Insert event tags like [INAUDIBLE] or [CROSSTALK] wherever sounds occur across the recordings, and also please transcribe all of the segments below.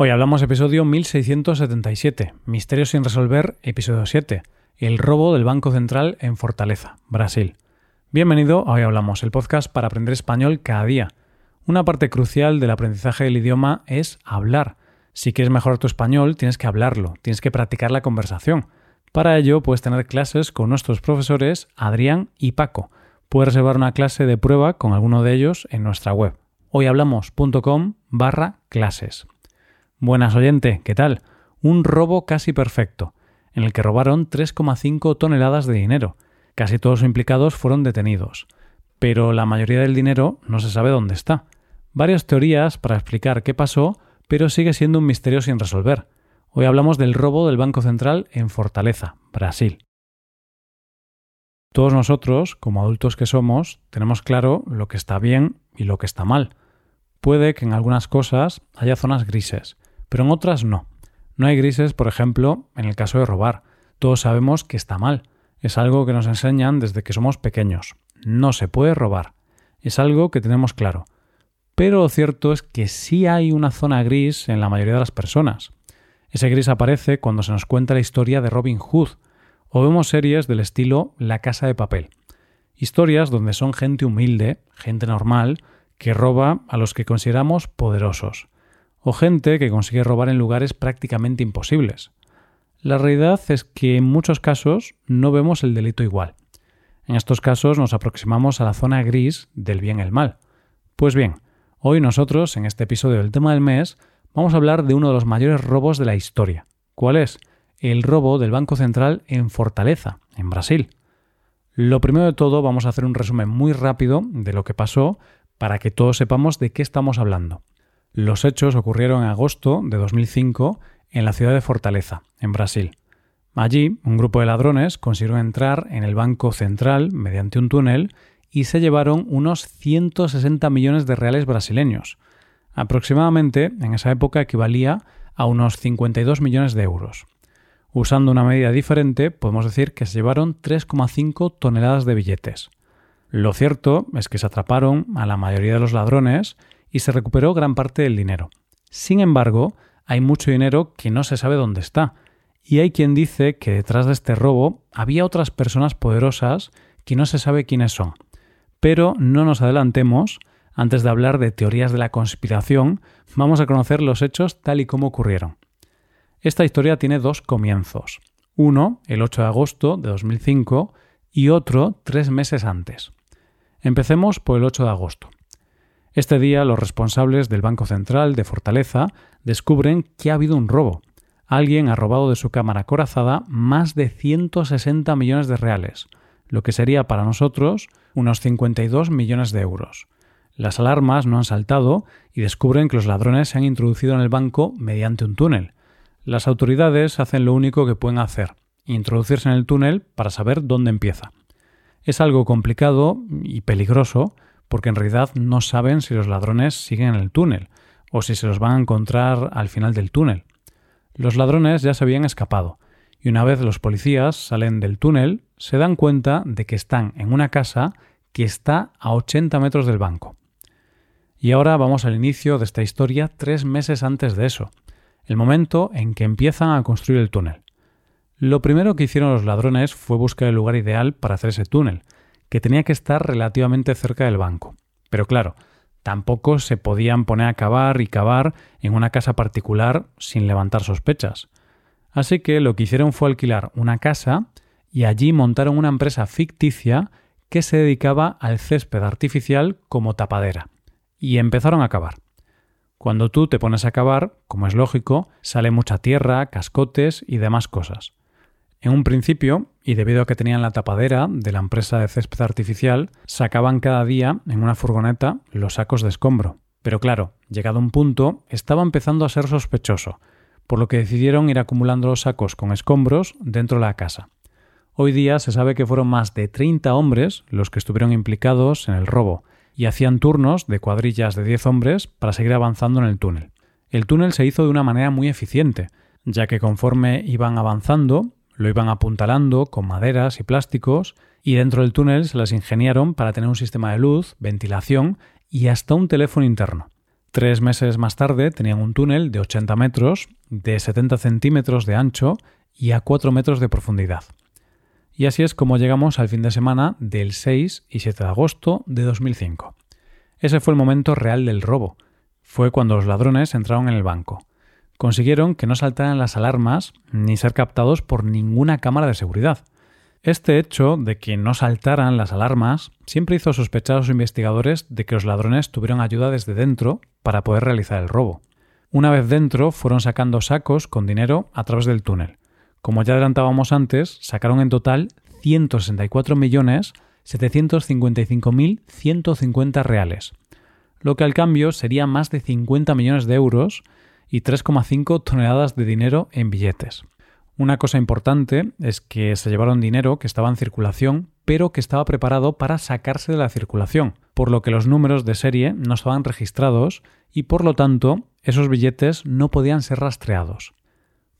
Hoy hablamos episodio 1677, Misterios sin resolver, episodio 7, El robo del Banco Central en Fortaleza, Brasil. Bienvenido a Hoy Hablamos, el podcast para aprender español cada día. Una parte crucial del aprendizaje del idioma es hablar. Si quieres mejorar tu español, tienes que hablarlo, tienes que practicar la conversación. Para ello, puedes tener clases con nuestros profesores Adrián y Paco. Puedes reservar una clase de prueba con alguno de ellos en nuestra web hoyhablamos.com barra clases. Buenas oyente, ¿qué tal? Un robo casi perfecto, en el que robaron 3,5 toneladas de dinero. Casi todos los implicados fueron detenidos, pero la mayoría del dinero no se sabe dónde está. Varias teorías para explicar qué pasó, pero sigue siendo un misterio sin resolver. Hoy hablamos del robo del Banco Central en Fortaleza, Brasil. Todos nosotros, como adultos que somos, tenemos claro lo que está bien y lo que está mal. Puede que en algunas cosas haya zonas grises, pero en otras no. No hay grises, por ejemplo, en el caso de robar. Todos sabemos que está mal. Es algo que nos enseñan desde que somos pequeños. No se puede robar. Es algo que tenemos claro. Pero lo cierto es que sí hay una zona gris en la mayoría de las personas. Ese gris aparece cuando se nos cuenta la historia de Robin Hood o vemos series del estilo La Casa de Papel. Historias donde son gente humilde, gente normal, que roba a los que consideramos poderosos o gente que consigue robar en lugares prácticamente imposibles. La realidad es que en muchos casos no vemos el delito igual. En estos casos nos aproximamos a la zona gris del bien y el mal. Pues bien, hoy nosotros, en este episodio del tema del mes, vamos a hablar de uno de los mayores robos de la historia. ¿Cuál es? El robo del Banco Central en Fortaleza, en Brasil. Lo primero de todo vamos a hacer un resumen muy rápido de lo que pasó para que todos sepamos de qué estamos hablando. Los hechos ocurrieron en agosto de 2005 en la ciudad de Fortaleza, en Brasil. Allí, un grupo de ladrones consiguió entrar en el Banco Central mediante un túnel y se llevaron unos 160 millones de reales brasileños. Aproximadamente, en esa época, equivalía a unos 52 millones de euros. Usando una medida diferente, podemos decir que se llevaron 3,5 toneladas de billetes. Lo cierto es que se atraparon a la mayoría de los ladrones y se recuperó gran parte del dinero. Sin embargo, hay mucho dinero que no se sabe dónde está, y hay quien dice que detrás de este robo había otras personas poderosas que no se sabe quiénes son. Pero no nos adelantemos, antes de hablar de teorías de la conspiración, vamos a conocer los hechos tal y como ocurrieron. Esta historia tiene dos comienzos. Uno, el 8 de agosto de 2005, y otro tres meses antes. Empecemos por el 8 de agosto. Este día los responsables del Banco Central de Fortaleza descubren que ha habido un robo. Alguien ha robado de su cámara corazada más de 160 millones de reales, lo que sería para nosotros unos 52 millones de euros. Las alarmas no han saltado y descubren que los ladrones se han introducido en el banco mediante un túnel. Las autoridades hacen lo único que pueden hacer, introducirse en el túnel para saber dónde empieza. Es algo complicado y peligroso porque en realidad no saben si los ladrones siguen en el túnel o si se los van a encontrar al final del túnel. Los ladrones ya se habían escapado y una vez los policías salen del túnel se dan cuenta de que están en una casa que está a 80 metros del banco. Y ahora vamos al inicio de esta historia tres meses antes de eso, el momento en que empiezan a construir el túnel. Lo primero que hicieron los ladrones fue buscar el lugar ideal para hacer ese túnel, que tenía que estar relativamente cerca del banco. Pero claro, tampoco se podían poner a cavar y cavar en una casa particular sin levantar sospechas. Así que lo que hicieron fue alquilar una casa y allí montaron una empresa ficticia que se dedicaba al césped artificial como tapadera. Y empezaron a cavar. Cuando tú te pones a cavar, como es lógico, sale mucha tierra, cascotes y demás cosas. En un principio, y debido a que tenían la tapadera de la empresa de césped artificial, sacaban cada día en una furgoneta los sacos de escombro. Pero claro, llegado un punto, estaba empezando a ser sospechoso, por lo que decidieron ir acumulando los sacos con escombros dentro de la casa. Hoy día se sabe que fueron más de 30 hombres los que estuvieron implicados en el robo, y hacían turnos de cuadrillas de 10 hombres para seguir avanzando en el túnel. El túnel se hizo de una manera muy eficiente, ya que conforme iban avanzando, lo iban apuntalando con maderas y plásticos y dentro del túnel se las ingeniaron para tener un sistema de luz, ventilación y hasta un teléfono interno. Tres meses más tarde tenían un túnel de 80 metros, de 70 centímetros de ancho y a 4 metros de profundidad. Y así es como llegamos al fin de semana del 6 y 7 de agosto de 2005. Ese fue el momento real del robo. Fue cuando los ladrones entraron en el banco. Consiguieron que no saltaran las alarmas ni ser captados por ninguna cámara de seguridad. Este hecho de que no saltaran las alarmas siempre hizo sospechar a los investigadores de que los ladrones tuvieron ayuda desde dentro para poder realizar el robo. Una vez dentro, fueron sacando sacos con dinero a través del túnel. Como ya adelantábamos antes, sacaron en total 164.755.150 reales, lo que al cambio sería más de 50 millones de euros y 3,5 toneladas de dinero en billetes. Una cosa importante es que se llevaron dinero que estaba en circulación, pero que estaba preparado para sacarse de la circulación, por lo que los números de serie no estaban registrados y por lo tanto esos billetes no podían ser rastreados.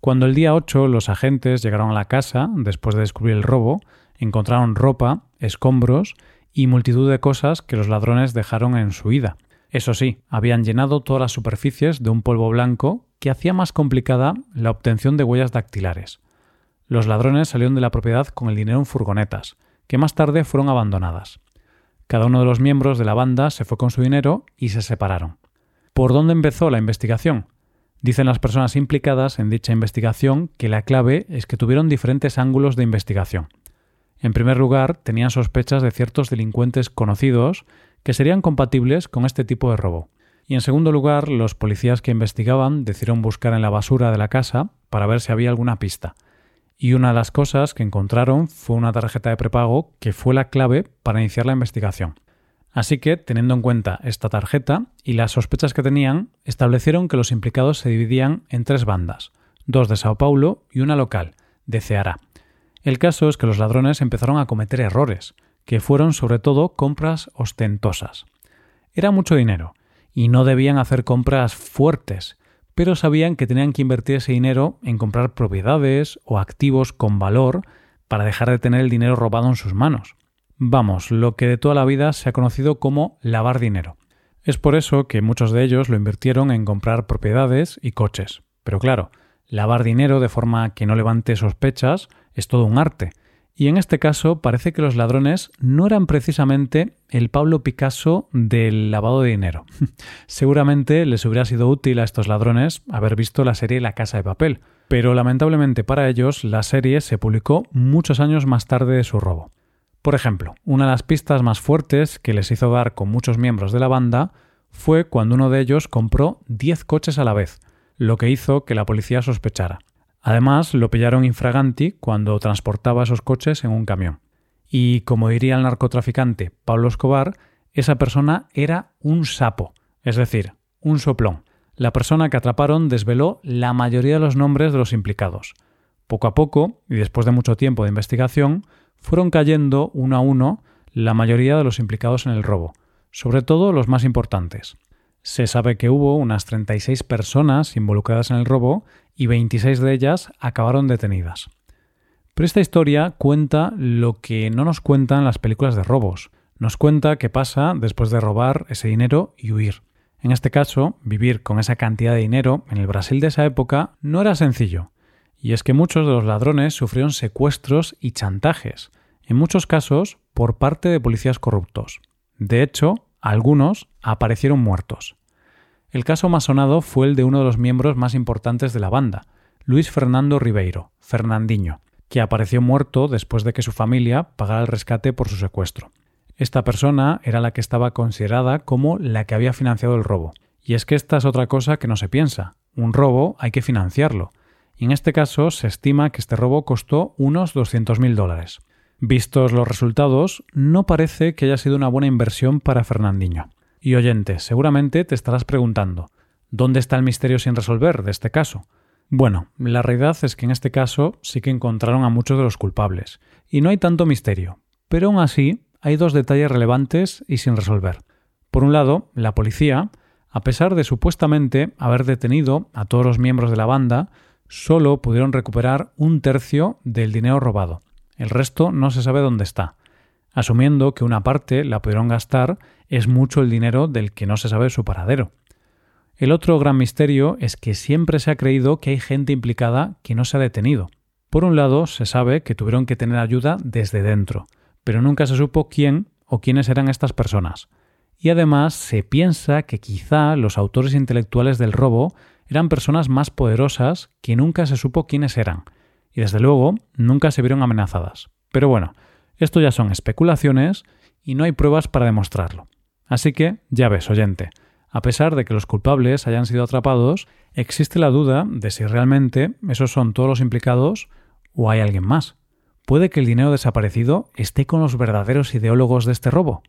Cuando el día 8 los agentes llegaron a la casa, después de descubrir el robo, encontraron ropa, escombros y multitud de cosas que los ladrones dejaron en su ida. Eso sí, habían llenado todas las superficies de un polvo blanco que hacía más complicada la obtención de huellas dactilares. Los ladrones salieron de la propiedad con el dinero en furgonetas, que más tarde fueron abandonadas. Cada uno de los miembros de la banda se fue con su dinero y se separaron. ¿Por dónde empezó la investigación? Dicen las personas implicadas en dicha investigación que la clave es que tuvieron diferentes ángulos de investigación. En primer lugar, tenían sospechas de ciertos delincuentes conocidos que serían compatibles con este tipo de robo. Y en segundo lugar, los policías que investigaban decidieron buscar en la basura de la casa para ver si había alguna pista. Y una de las cosas que encontraron fue una tarjeta de prepago que fue la clave para iniciar la investigación. Así que, teniendo en cuenta esta tarjeta y las sospechas que tenían, establecieron que los implicados se dividían en tres bandas, dos de Sao Paulo y una local, de Ceará. El caso es que los ladrones empezaron a cometer errores, que fueron sobre todo compras ostentosas. Era mucho dinero, y no debían hacer compras fuertes, pero sabían que tenían que invertir ese dinero en comprar propiedades o activos con valor para dejar de tener el dinero robado en sus manos. Vamos, lo que de toda la vida se ha conocido como lavar dinero. Es por eso que muchos de ellos lo invirtieron en comprar propiedades y coches. Pero claro, lavar dinero de forma que no levante sospechas es todo un arte. Y en este caso parece que los ladrones no eran precisamente el Pablo Picasso del lavado de dinero. [LAUGHS] Seguramente les hubiera sido útil a estos ladrones haber visto la serie La Casa de Papel, pero lamentablemente para ellos la serie se publicó muchos años más tarde de su robo. Por ejemplo, una de las pistas más fuertes que les hizo dar con muchos miembros de la banda fue cuando uno de ellos compró 10 coches a la vez, lo que hizo que la policía sospechara. Además, lo pillaron infraganti cuando transportaba esos coches en un camión. Y como diría el narcotraficante Pablo Escobar, esa persona era un sapo, es decir, un soplón. La persona que atraparon desveló la mayoría de los nombres de los implicados. Poco a poco, y después de mucho tiempo de investigación, fueron cayendo uno a uno la mayoría de los implicados en el robo, sobre todo los más importantes. Se sabe que hubo unas 36 personas involucradas en el robo y 26 de ellas acabaron detenidas. Pero esta historia cuenta lo que no nos cuentan las películas de robos. Nos cuenta qué pasa después de robar ese dinero y huir. En este caso, vivir con esa cantidad de dinero en el Brasil de esa época no era sencillo. Y es que muchos de los ladrones sufrieron secuestros y chantajes, en muchos casos por parte de policías corruptos. De hecho, algunos aparecieron muertos. El caso más sonado fue el de uno de los miembros más importantes de la banda, Luis Fernando Ribeiro, Fernandinho, que apareció muerto después de que su familia pagara el rescate por su secuestro. Esta persona era la que estaba considerada como la que había financiado el robo. Y es que esta es otra cosa que no se piensa. Un robo hay que financiarlo, y en este caso se estima que este robo costó unos 200.000 dólares. Vistos los resultados, no parece que haya sido una buena inversión para Fernandinho. Y oyente, seguramente te estarás preguntando, ¿dónde está el misterio sin resolver de este caso? Bueno, la realidad es que en este caso sí que encontraron a muchos de los culpables, y no hay tanto misterio, pero aún así hay dos detalles relevantes y sin resolver. Por un lado, la policía, a pesar de supuestamente haber detenido a todos los miembros de la banda, solo pudieron recuperar un tercio del dinero robado. El resto no se sabe dónde está. Asumiendo que una parte la pudieron gastar, es mucho el dinero del que no se sabe su paradero. El otro gran misterio es que siempre se ha creído que hay gente implicada que no se ha detenido. Por un lado, se sabe que tuvieron que tener ayuda desde dentro, pero nunca se supo quién o quiénes eran estas personas. Y además se piensa que quizá los autores intelectuales del robo eran personas más poderosas que nunca se supo quiénes eran, y desde luego nunca se vieron amenazadas. Pero bueno, esto ya son especulaciones y no hay pruebas para demostrarlo. Así que, ya ves, oyente, a pesar de que los culpables hayan sido atrapados, existe la duda de si realmente esos son todos los implicados o hay alguien más. Puede que el dinero desaparecido esté con los verdaderos ideólogos de este robo.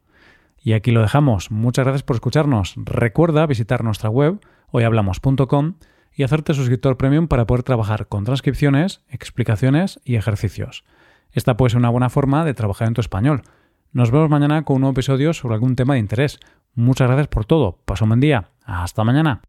Y aquí lo dejamos. Muchas gracias por escucharnos. Recuerda visitar nuestra web hoyhablamos.com y hacerte suscriptor premium para poder trabajar con transcripciones, explicaciones y ejercicios. Esta puede ser una buena forma de trabajar en tu español. Nos vemos mañana con un nuevo episodio sobre algún tema de interés. Muchas gracias por todo. Paso un buen día. Hasta mañana.